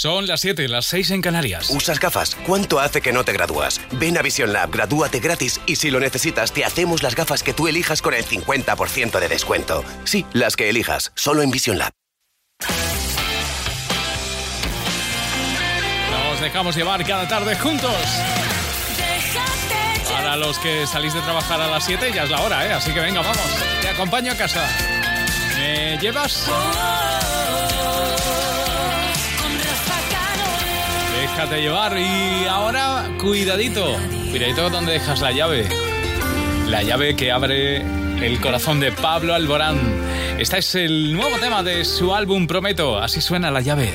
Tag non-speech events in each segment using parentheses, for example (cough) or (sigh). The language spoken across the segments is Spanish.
Son las 7, las 6 en Canarias. ¿Usas gafas? ¿Cuánto hace que no te gradúas? Ven a Vision Lab, gradúate gratis y si lo necesitas te hacemos las gafas que tú elijas con el 50% de descuento. Sí, las que elijas, solo en Vision Lab. Nos dejamos llevar cada tarde juntos. Para los que salís de trabajar a las 7 ya es la hora, ¿eh? Así que venga, vamos. Te acompaño a casa. ¿Me llevas? Déjate llevar y ahora cuidadito. Cuidadito donde dejas la llave. La llave que abre el corazón de Pablo Alborán. Este es el nuevo tema de su álbum Prometo. Así suena la llave.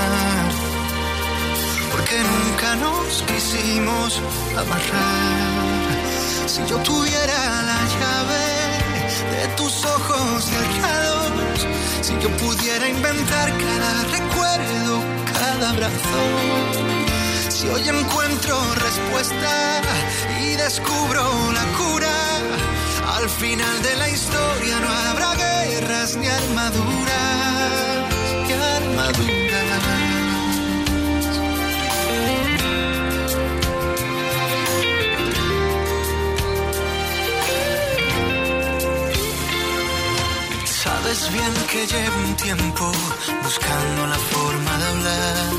porque nunca nos quisimos amarrar. Si yo tuviera la llave de tus ojos cerrados, si yo pudiera inventar cada recuerdo cada abrazo. Si hoy encuentro respuesta y descubro la cura, al final de la historia no habrá guerras ni armaduras, ni armaduras. Bien que llevo un tiempo buscando la forma de hablar.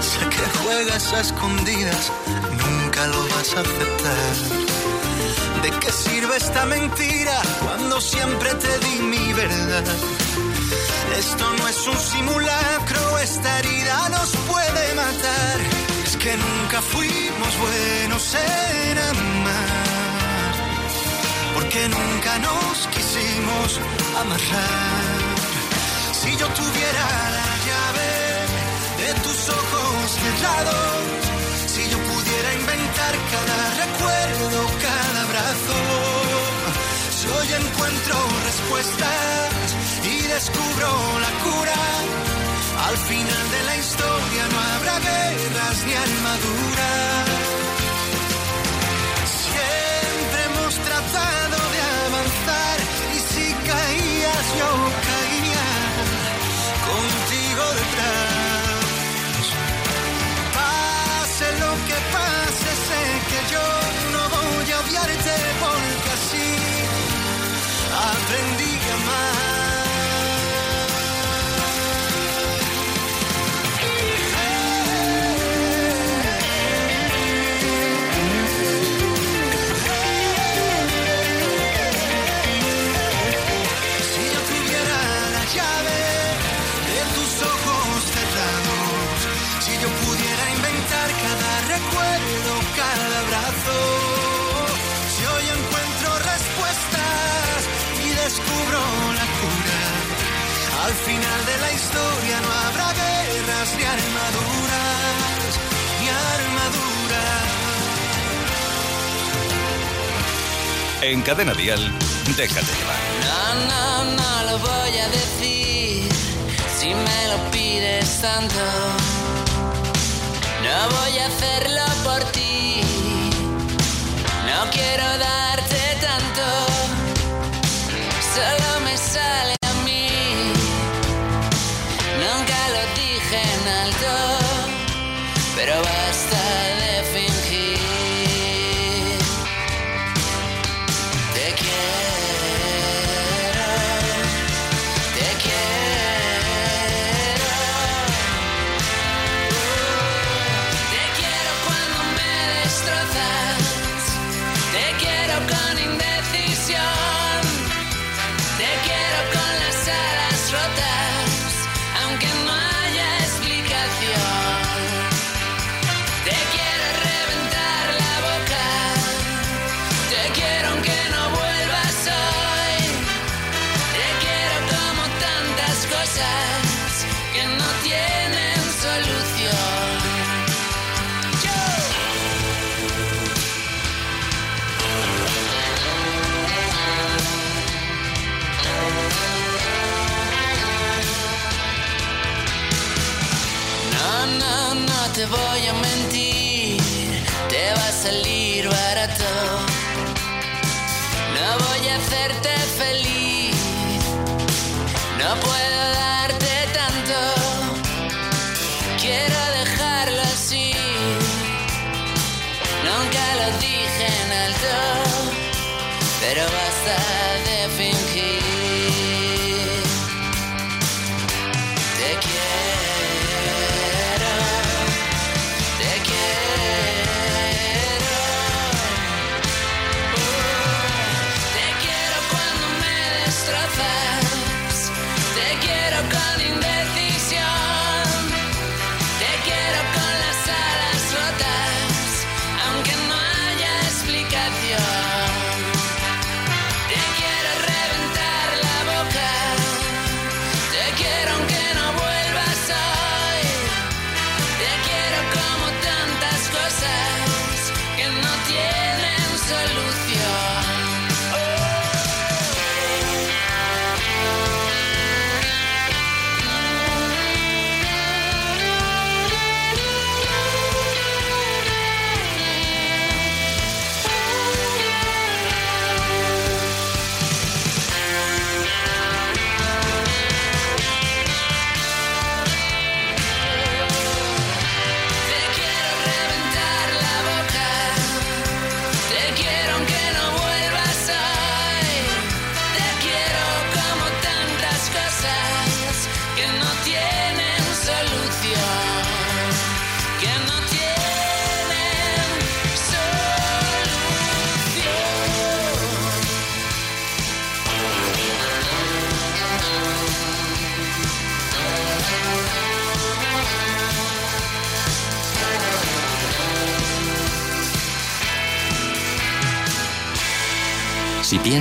Sé que juegas a escondidas, nunca lo vas a aceptar. ¿De qué sirve esta mentira cuando siempre te di mi verdad? Esto no es un simulacro, esta herida nos puede matar. Es que nunca fuimos buenos en amar, porque nunca nos quisimos amarrar. Si yo tuviera la llave de tus ojos cerrados, si yo pudiera inventar cada recuerdo, cada abrazo, si hoy encuentro respuestas y descubro la cura, al final de la historia no habrá guerras ni armaduras. Hemos al final de la historia no habrá guerras ni armaduras, ni armaduras. En Cadena Dial, déjate llevar. No, no, no lo voy a decir si me lo pides tanto. No voy a hacerlo por ti. No quiero darte tanto. Pero basta salir barato. No voy a hacerte feliz, no puedo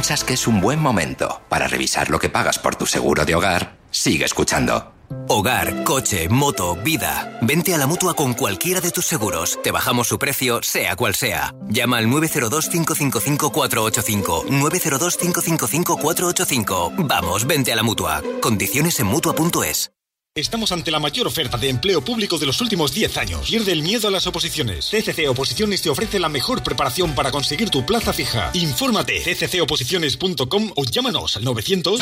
piensas que es un buen momento para revisar lo que pagas por tu seguro de hogar, sigue escuchando. Hogar, coche, moto, vida. Vente a la mutua con cualquiera de tus seguros. Te bajamos su precio, sea cual sea. Llama al 902-555-485. 902-555-485. Vamos, vente a la mutua. Condiciones en mutua.es. Estamos ante la mayor oferta de empleo público de los últimos 10 años. Pierde el miedo a las oposiciones. CCC Oposiciones te ofrece la mejor preparación para conseguir tu plaza fija. Infórmate cccoposiciones.com o llámanos al 900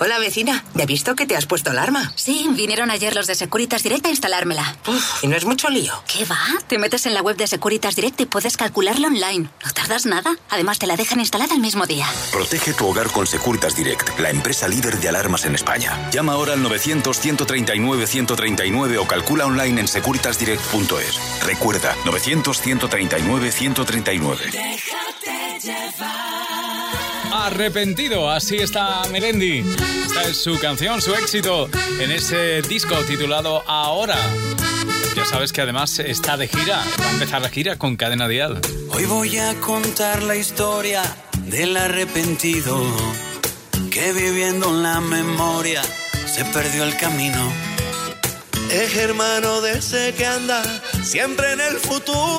Hola vecina, ¿ya he visto que te has puesto alarma? Sí, vinieron ayer los de Securitas Direct a instalármela. Uf, y no es mucho lío. ¿Qué va? Te metes en la web de Securitas Direct y puedes calcularlo online. No tardas nada. Además, te la dejan instalada el mismo día. Protege tu hogar con Securitas Direct, la empresa líder de alarmas en España. Llama ahora al 900-139-139 o calcula online en securitasdirect.es. Recuerda, 900-139-139. Arrepentido, así está Melendi. Esta es su canción, su éxito en ese disco titulado Ahora. Ya sabes que además está de gira, va a empezar la gira con Cadena Dial. Hoy voy a contar la historia del arrepentido que viviendo en la memoria se perdió el camino. Es hermano de ese que anda siempre en el futuro.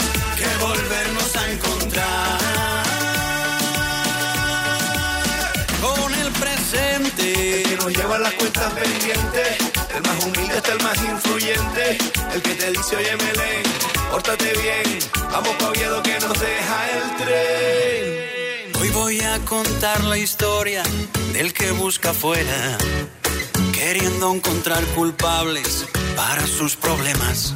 volvernos a encontrar con el presente que nos lleva las cuentas pendientes. El más humilde hasta el más influyente. El que te dice, oye, Melén, pórtate bien. Vamos pa' Oviedo que nos deja el tren. Hoy voy a contar la historia del que busca afuera, queriendo encontrar culpables para sus problemas.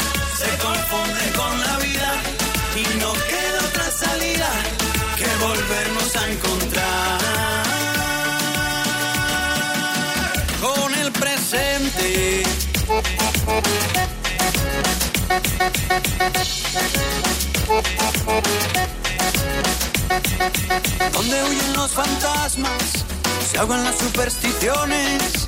se confunden con la vida y no queda otra salida que volvernos a encontrar con el presente. Donde huyen los fantasmas, se ahogan las supersticiones.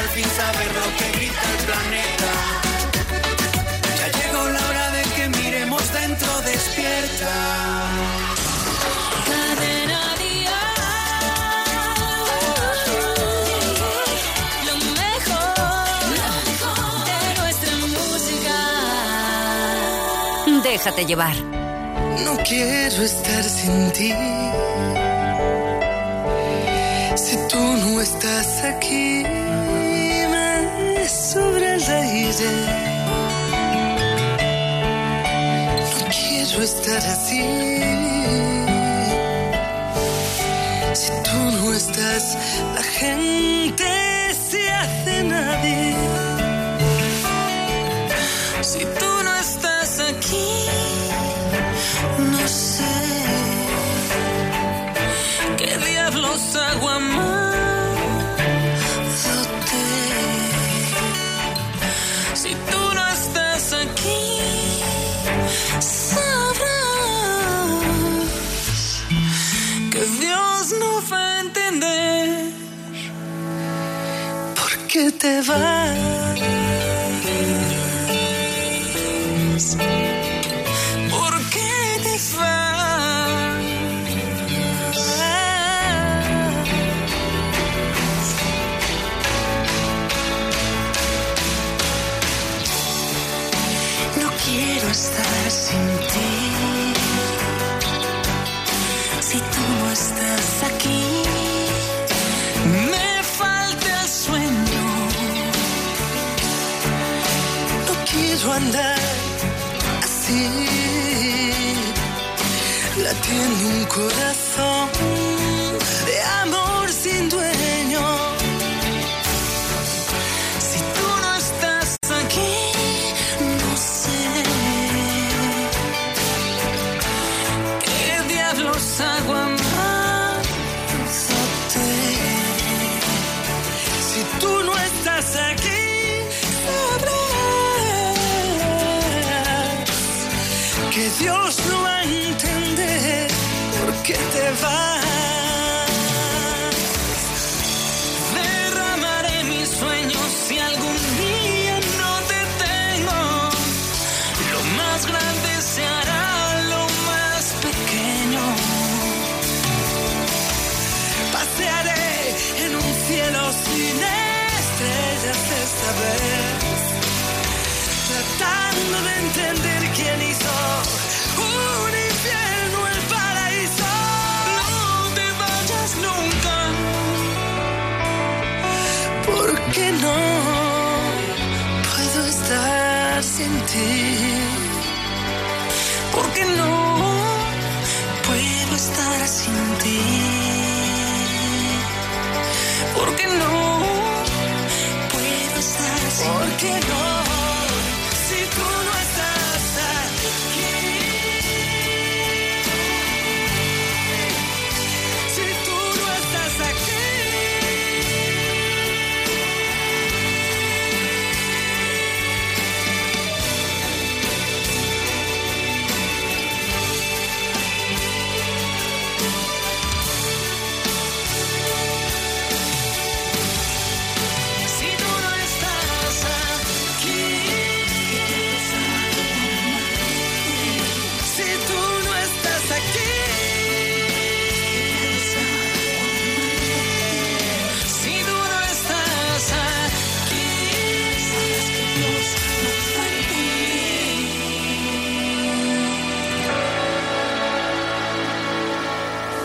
Al fin saber lo que grita el planeta. Ya llegó la hora de que miremos dentro despierta. Cadena Lo mejor de nuestra música. Déjate llevar. No quiero estar sin ti. Si tú no estás aquí, el aire. No quiero estar así. Si tú no estás, la gente se hace nadie. Si tú te vas. Andar así. Latiendo un corazón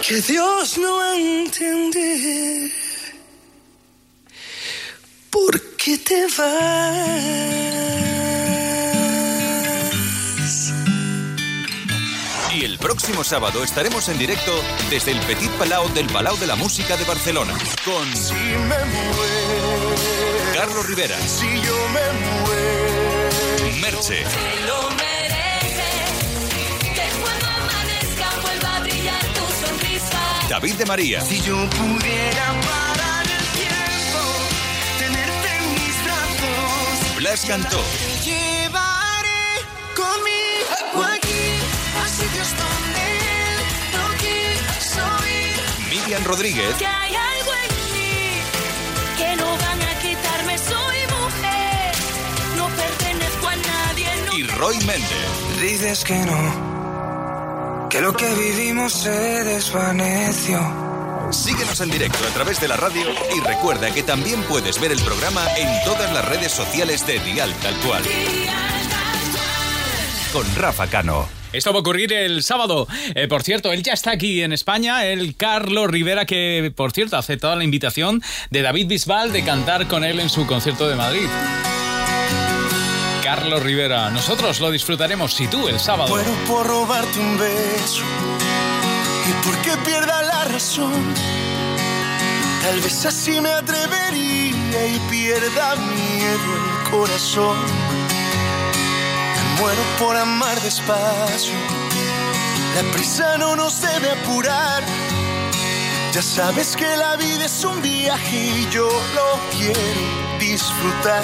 Que Dios no entender por qué te vas. Y el próximo sábado estaremos en directo desde el Petit Palau del Palau de la Música de Barcelona con Carlos Rivera, Si yo me muero, Merche, David de María, si yo pudiera parar el tiempo, tenerte en mis brazos, Blas Cantó, te llevaré conmigo aquí a sitios donde él no quiso ir. Miriam Rodríguez Que hay algo en mí que no van a quitarme. Soy mujer, no pertenezco a nadie. No y Roy Méndez. Dices que no, que lo que vivimos se desvaneció. Síguenos en directo a través de la radio y recuerda que también puedes ver el programa en todas las redes sociales de Dial Tal Cual. Con Rafa Cano. Esto va a ocurrir el sábado. Eh, por cierto, él ya está aquí en España, el Carlos Rivera, que por cierto ha aceptado la invitación de David Bisbal de cantar con él en su concierto de Madrid. Carlos Rivera, nosotros lo disfrutaremos si tú el sábado. Muero por robarte un beso y porque pierda la razón. Tal vez así me atrevería y pierda miedo el corazón. Muero por amar despacio. La prisa no nos debe apurar. Ya sabes que la vida es un viaje y yo lo quiero disfrutar.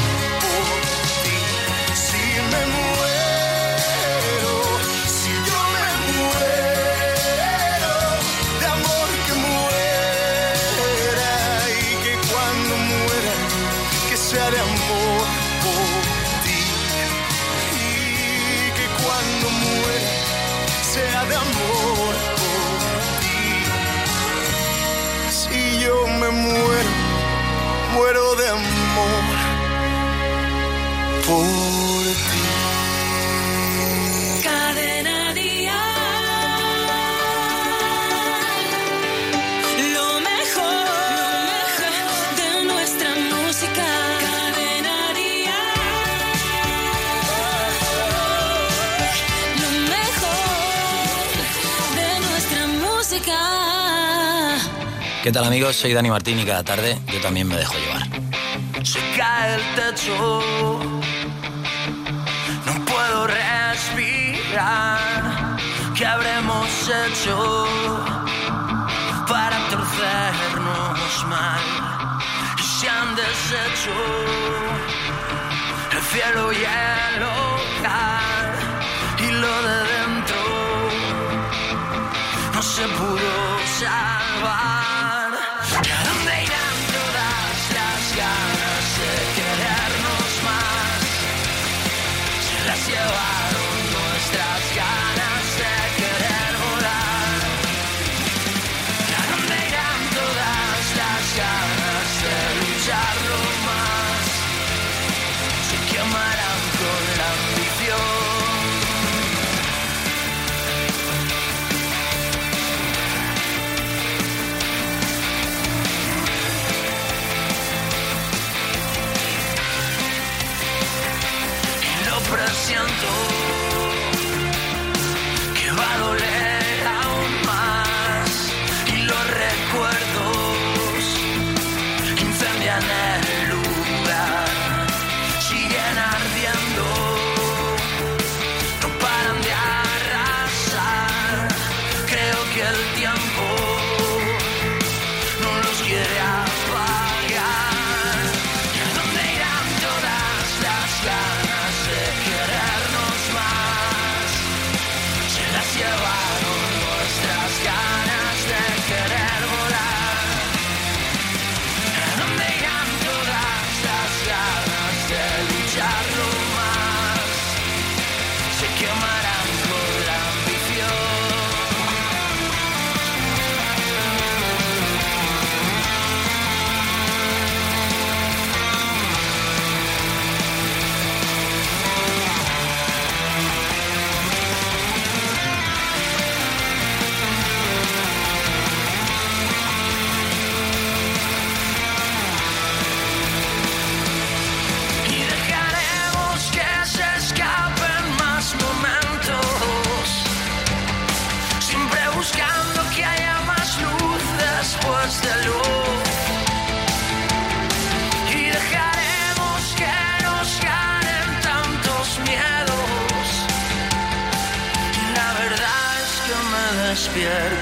por ti. Cadena día. Lo mejor, lo mejor de nuestra música. Cadena día. Lo mejor de nuestra música. ¿Qué tal amigos? Soy Dani Martín y cada tarde yo también me dejo llevar se cae el techo. explicar qué habremos hecho para torcernos mal. Y se han deshecho el cielo y el hogar y lo de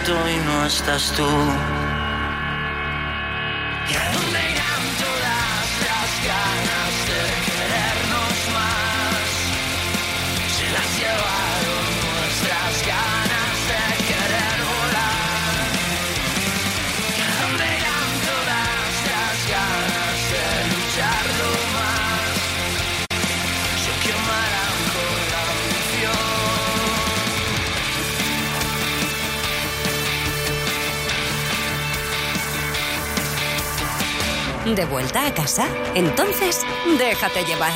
y no estás tú. ¿De vuelta a casa? Entonces, déjate llevar.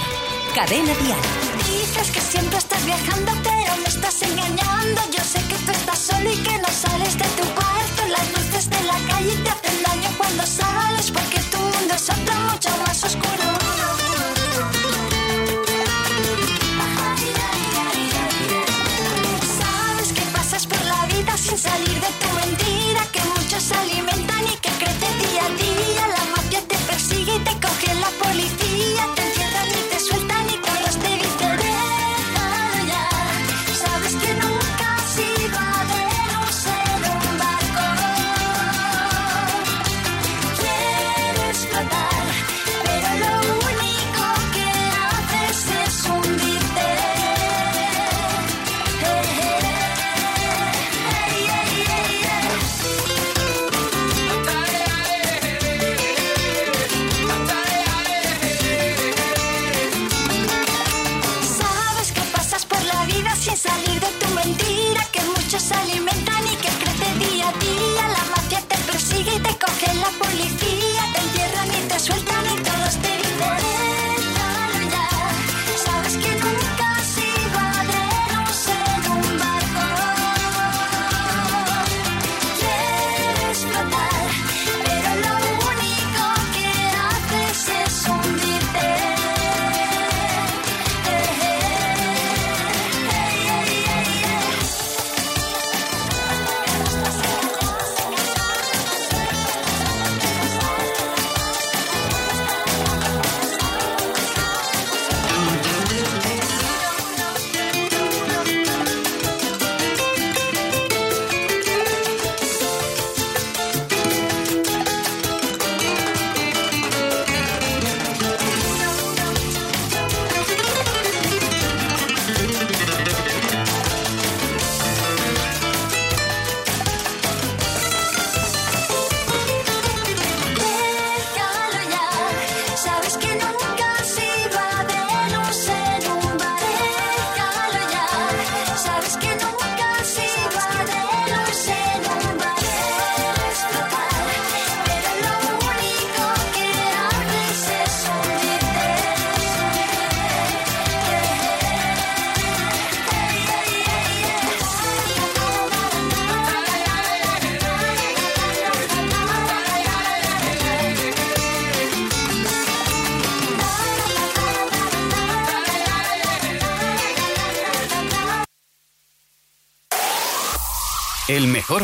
Cadena Dial. Dices que siempre estás viajando, pero me estás engañando. Yo sé que tú estás solo y que no sales de tu cuarto. Las luces de la calle te hacen daño cuando sales, porque tu mundo es otro mucho más oscuro.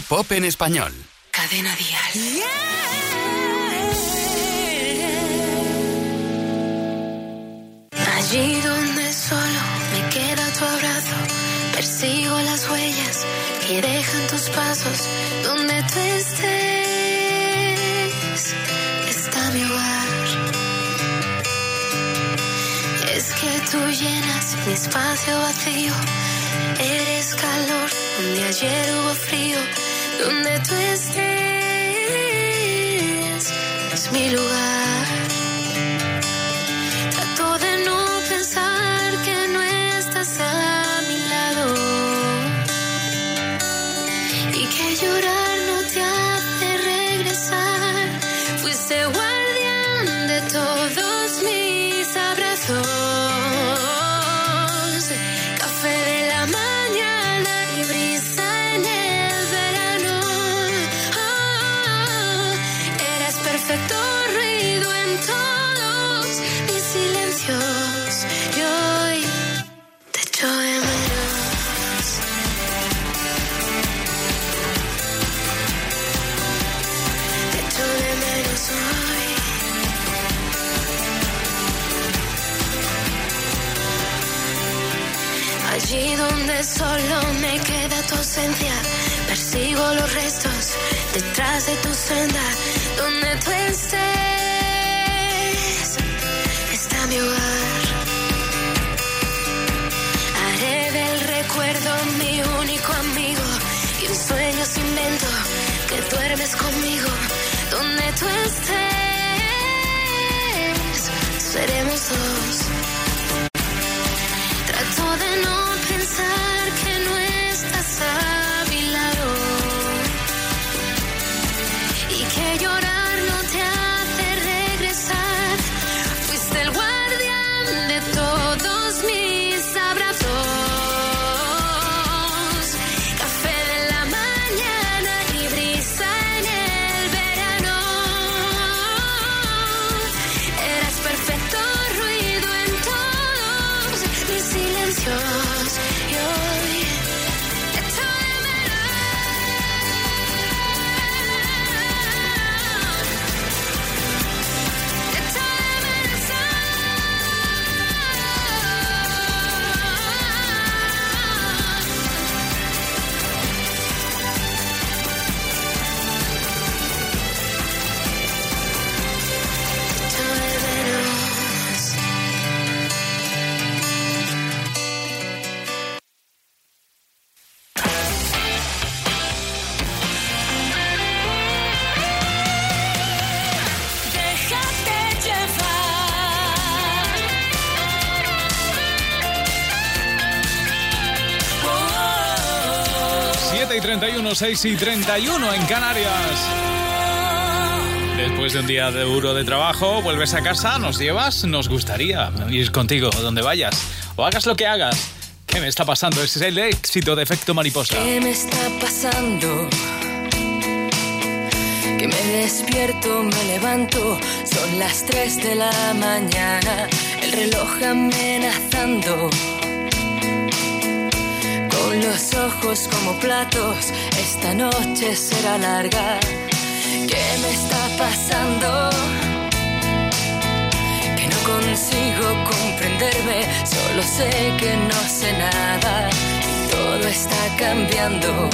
Pop en español. Cadena Dial. Allí donde solo me queda tu abrazo, persigo las huellas que dejan tus pasos. Donde tú estés, está mi hogar. Es que tú llenas mi espacio vacío, eres calor donde ayer hubo frío, donde tú estés, es mi lugar. Solo me queda tu ausencia, persigo los restos detrás de tu senda. Donde tú estés, está mi hogar. Haré del recuerdo mi único amigo y en sueños invento que duermes conmigo. Donde tú estés, seremos dos. 6 y 31 en Canarias. Después de un día de duro de trabajo, vuelves a casa, nos llevas, nos gustaría ir contigo donde vayas. O hagas lo que hagas. ¿Qué me está pasando? Ese es el éxito de efecto mariposa. ¿Qué me está pasando? Que me despierto, me levanto, son las 3 de la mañana, el reloj amenazando. Con los ojos como platos, esta noche será larga. ¿Qué me está pasando? Que no consigo comprenderme, solo sé que no sé nada todo está cambiando.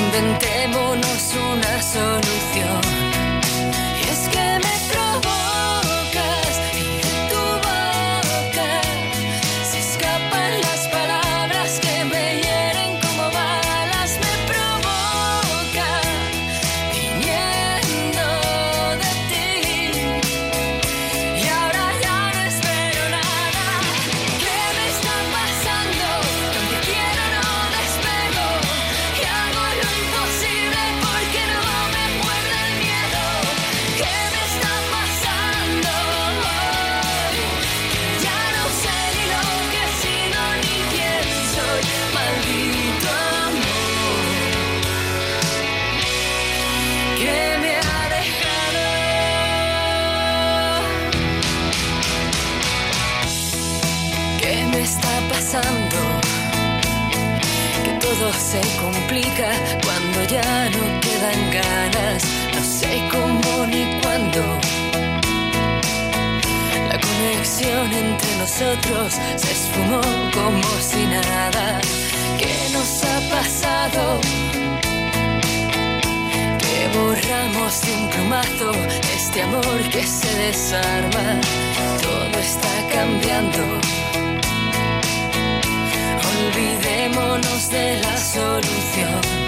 Inventémonos una solución. entre nosotros se esfumó como si nada. ¿Qué nos ha pasado? Que borramos de un plumazo este amor que se desarma. Todo está cambiando. Olvidémonos de la solución.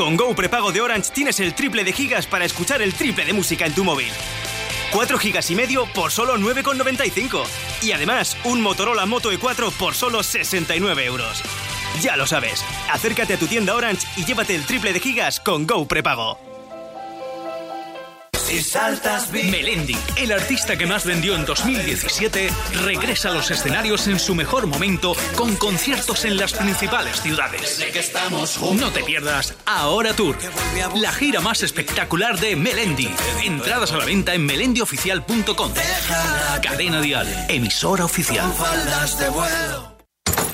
Con Go Prepago de Orange tienes el triple de gigas para escuchar el triple de música en tu móvil. 4 gigas y medio por solo 9,95. Y además, un Motorola Moto E4 por solo 69 euros. Ya lo sabes, acércate a tu tienda Orange y llévate el triple de gigas con Go Prepago. Si saltas Melendi, el artista que más vendió en 2017, regresa a los escenarios en su mejor momento con conciertos en las principales ciudades. No te pierdas Ahora Tour, la gira más espectacular de Melendi. Entradas a la venta en melendioficial.com. Cadena Dial, emisora oficial.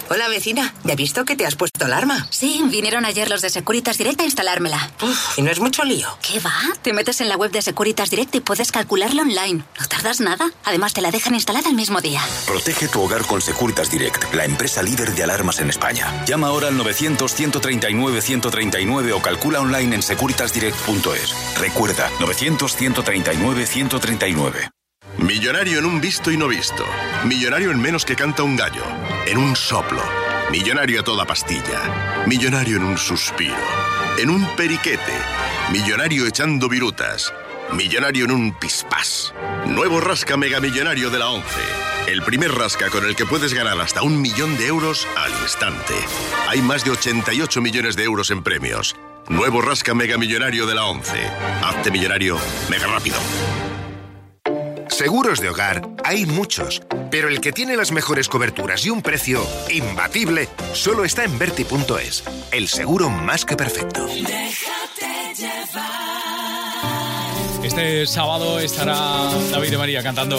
Hola vecina, ¿ya has visto que te has puesto alarma? Sí, vinieron ayer los de Securitas Direct a instalármela. ¿Y no es mucho lío? ¿Qué va? Te metes en la web de Securitas Direct y puedes calcularlo online. No tardas nada. Además, te la dejan instalada el mismo día. Protege tu hogar con Securitas Direct, la empresa líder de alarmas en España. Llama ahora al 900-139-139 o calcula online en securitasdirect.es. Recuerda, 900-139-139. Millonario en un visto y no visto. Millonario en menos que canta un gallo. En un soplo. Millonario a toda pastilla. Millonario en un suspiro. En un periquete. Millonario echando virutas. Millonario en un pispás. Nuevo rasca mega millonario de la 11. El primer rasca con el que puedes ganar hasta un millón de euros al instante. Hay más de 88 millones de euros en premios. Nuevo rasca mega millonario de la 11. Hazte millonario mega rápido. Seguros de hogar hay muchos, pero el que tiene las mejores coberturas y un precio imbatible solo está en Verti.es, el seguro más que perfecto. Déjate llevar. Este sábado estará David de María cantando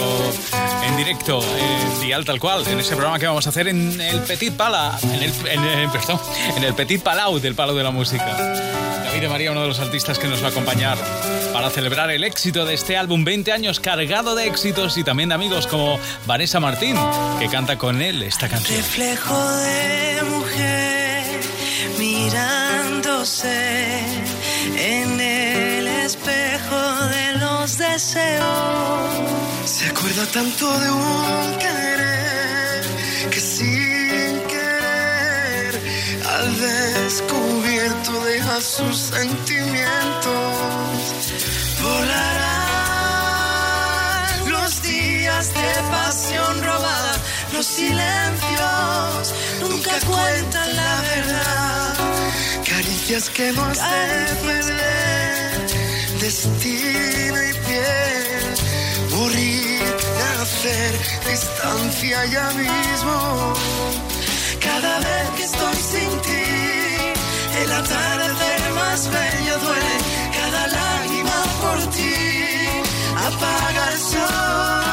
en directo en Dial tal cual, en ese programa que vamos a hacer en el Petit Pala, en el, en (laughs) perdón, en el Petit Palau del Palo de la Música. David de María, uno de los artistas que nos va a acompañar para celebrar el éxito de este álbum, 20 años cargado de éxitos y también de amigos como Vanessa Martín, que canta con él esta canción. Reflejo de mujer mirándose en el los deseos. Se acuerda tanto de un querer que sin querer al descubierto deja sus sentimientos. Volarán los días de pasión robada, los silencios nunca cuentan la verdad. Caricias que hemos de perder, destino distancia ya mismo. Cada vez que estoy sin ti, el atardecer más bello duele, cada lágrima por ti apaga el sol.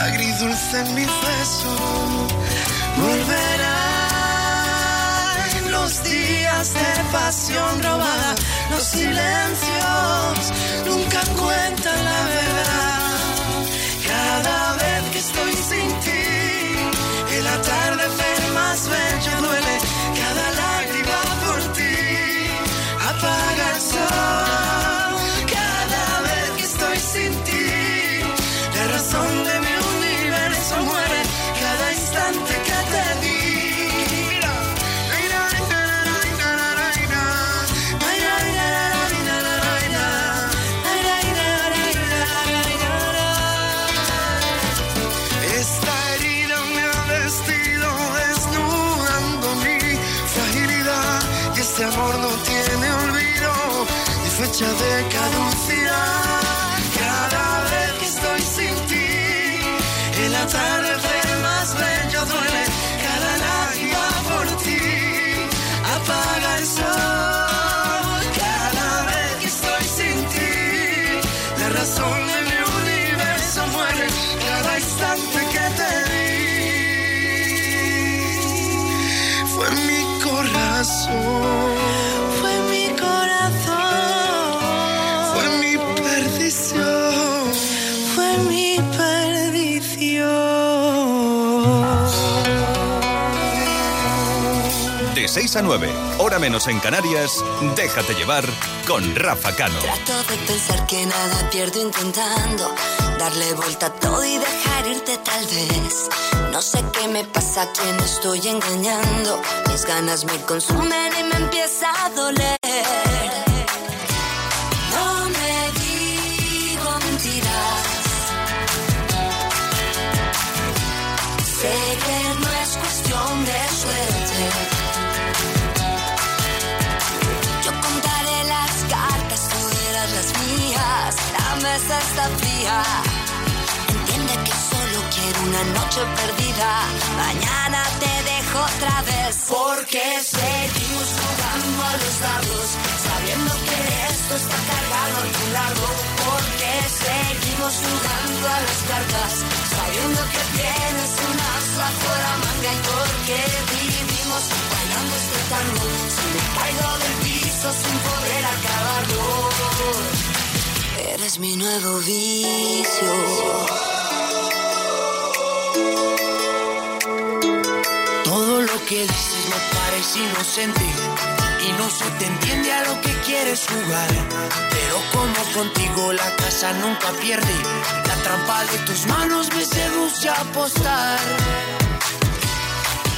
Agridulce en mi beso. Volverán los días de pasión robada, los silencios nunca cuentan la verdad. Cada vez que estoy sin ti, el atardecer más bello duele, 6 a 9, hora menos en Canarias, déjate llevar con Rafa Cano. Trato de pensar que nada pierdo intentando darle vuelta a tal vez. No sé qué me pasa, a quién estoy engañando. Mis ganas me consumen y me empieza a doler. Una noche perdida. Mañana te dejo otra vez. Porque seguimos jugando a los dados. Sabiendo que esto está cargado a tu lado. Porque seguimos jugando a las cartas. Sabiendo que tienes un as bajo la manga. Y porque vivimos bailando este tango. Si me caigo del piso sin poder acabarlo. Eres mi nuevo vicio. Que dices me parece inocente y no se te entiende a lo que quieres jugar. Pero como contigo la casa nunca pierde, la trampa de tus manos me seduce a apostar.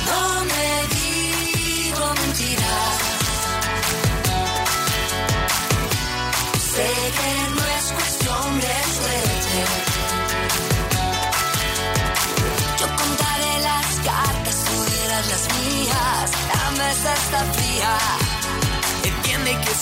No me digo mentiras. Sé que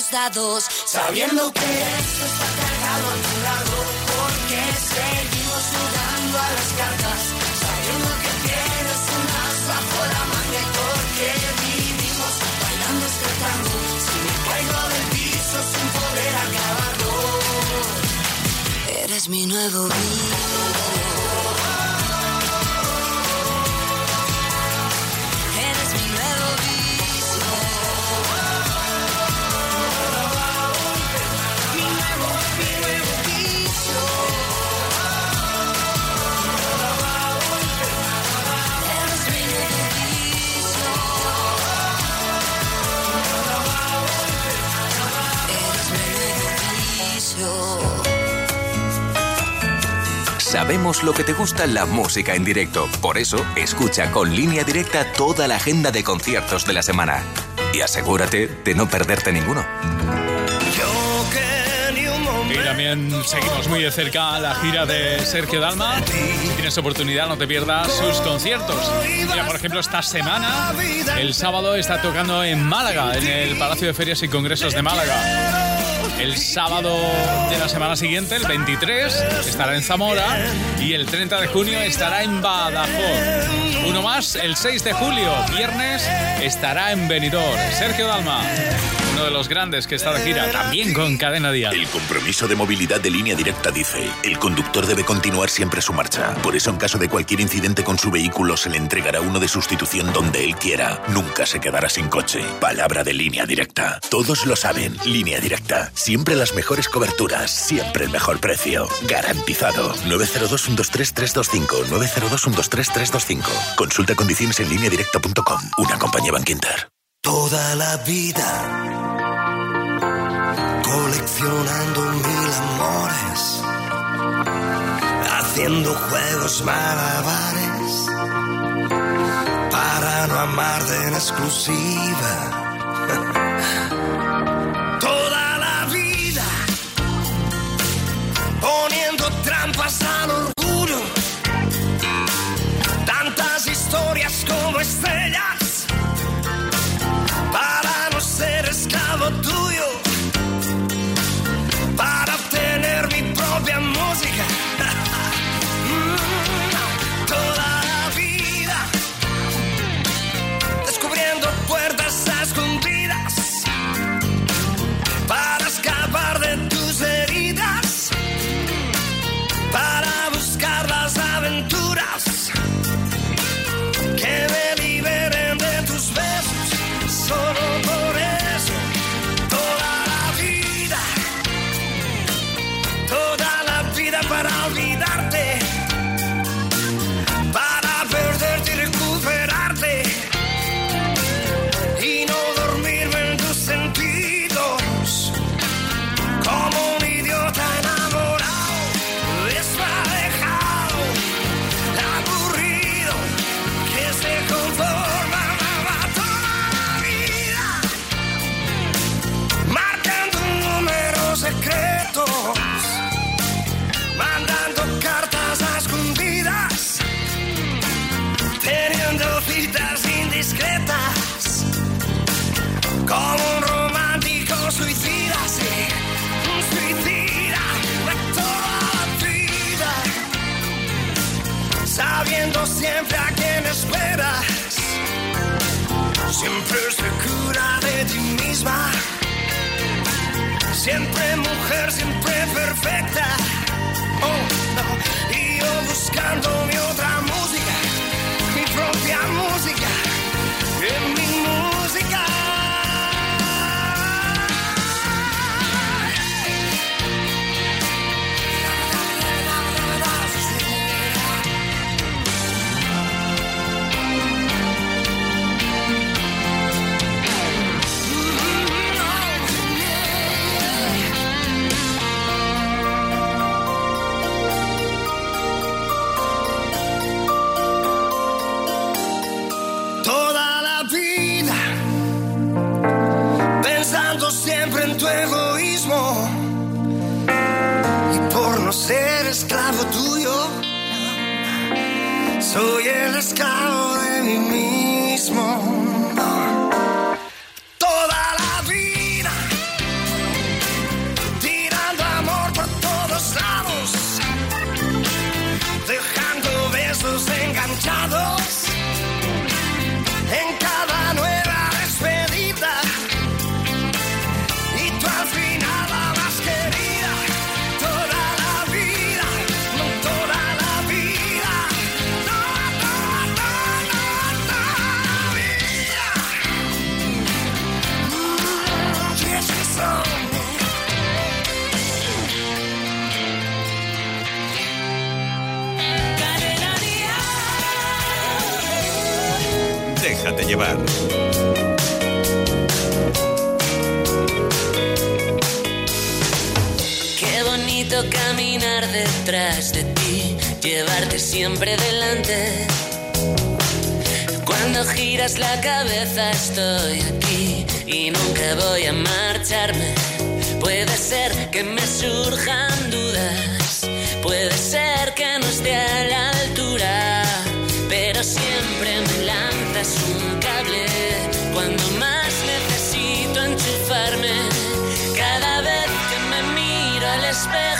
Sabiendo que esto está cargado a tu lado. Porque seguimos jugando a las cartas. Sabiendo que tienes un as bajo la manga. Porque vivimos bailando este tango. Si me caigo del piso sin poder acabarlo. Eres mi nuevo vicio. Sabemos lo que te gusta la música en directo. Por eso, escucha con línea directa toda la agenda de conciertos de la semana. Y asegúrate de no perderte ninguno. Y también seguimos muy de cerca la gira de Sergio Dalma. Tienes oportunidad, no te pierdas sus conciertos. Mira, por ejemplo, esta semana, el sábado está tocando en Málaga, en el Palacio de Ferias y Congresos de Málaga. El sábado de la semana siguiente, el 23, estará en Zamora y el 30 de junio estará en Badajoz. Uno más, el 6 de julio, viernes, estará en Benidorm. Sergio Dalma, uno de los grandes que está de gira, también con Cadena Dial. El compromiso de movilidad de línea directa dice, el conductor debe continuar siempre su marcha. Por eso en caso de cualquier incidente con su vehículo se le entregará uno de sustitución donde él quiera. Nunca se quedará sin coche. Palabra de línea directa. Todos lo saben. Línea directa. Siempre las mejores coberturas. Siempre el mejor precio. Garantizado. 902-123-325. 902-123-325. Consulta condiciones en línea directa.com. Una compañía Bankinter. Toda la vida coleccionando mil amores, haciendo juegos malabares para no amarte en exclusiva. (laughs) Toda poniendo trampas al orgullo, tantas historias como estrellas siempre mujer, siempre perfecta. Oh, no. Y yo buscando mi otra música, mi propia música, en mi música. Soy el esclavo de mí mismo detrás de ti, llevarte siempre delante. Cuando giras la cabeza estoy aquí y nunca voy a marcharme. Puede ser que me surjan dudas, puede ser que no esté a la altura, pero siempre me lanzas un cable cuando más necesito enchufarme. Cada vez que día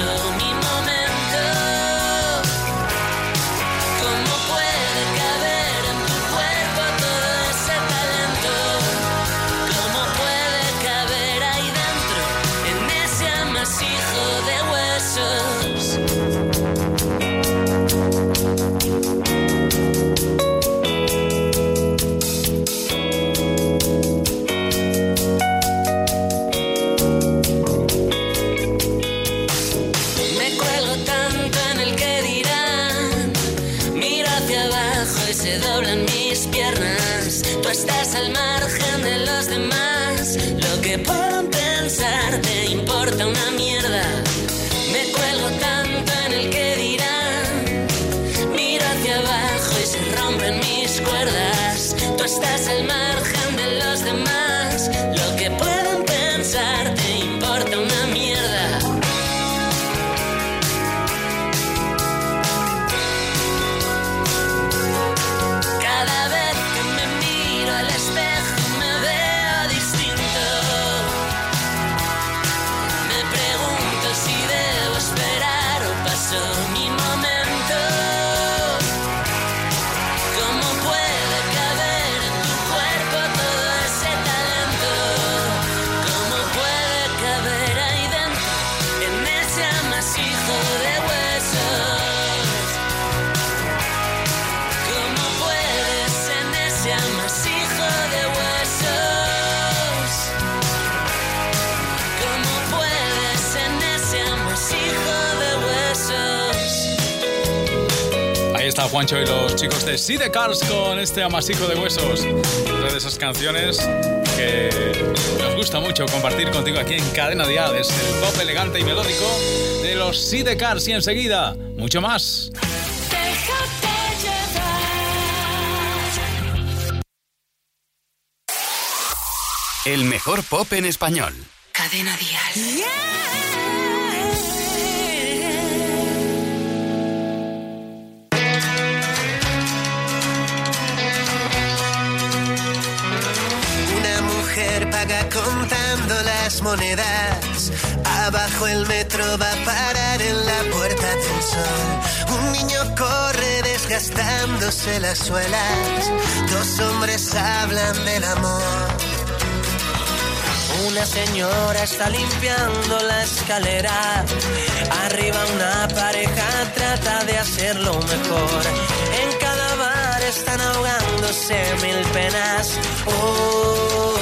assume Juancho y los chicos de the Cars con este amasijo de huesos. Una de esas canciones que nos gusta mucho compartir contigo aquí en Cadena Dial. Es el pop elegante y melódico de los the Cars y enseguida mucho más. El mejor pop en español. Cadena Dial. Contando las monedas. Abajo el metro va a parar en la puerta del sol. Un niño corre desgastándose las suelas. Dos hombres hablan del amor. Una señora está limpiando la escalera. Arriba una pareja trata de hacerlo mejor. En cada bar están ahogándose mil penas. Oh,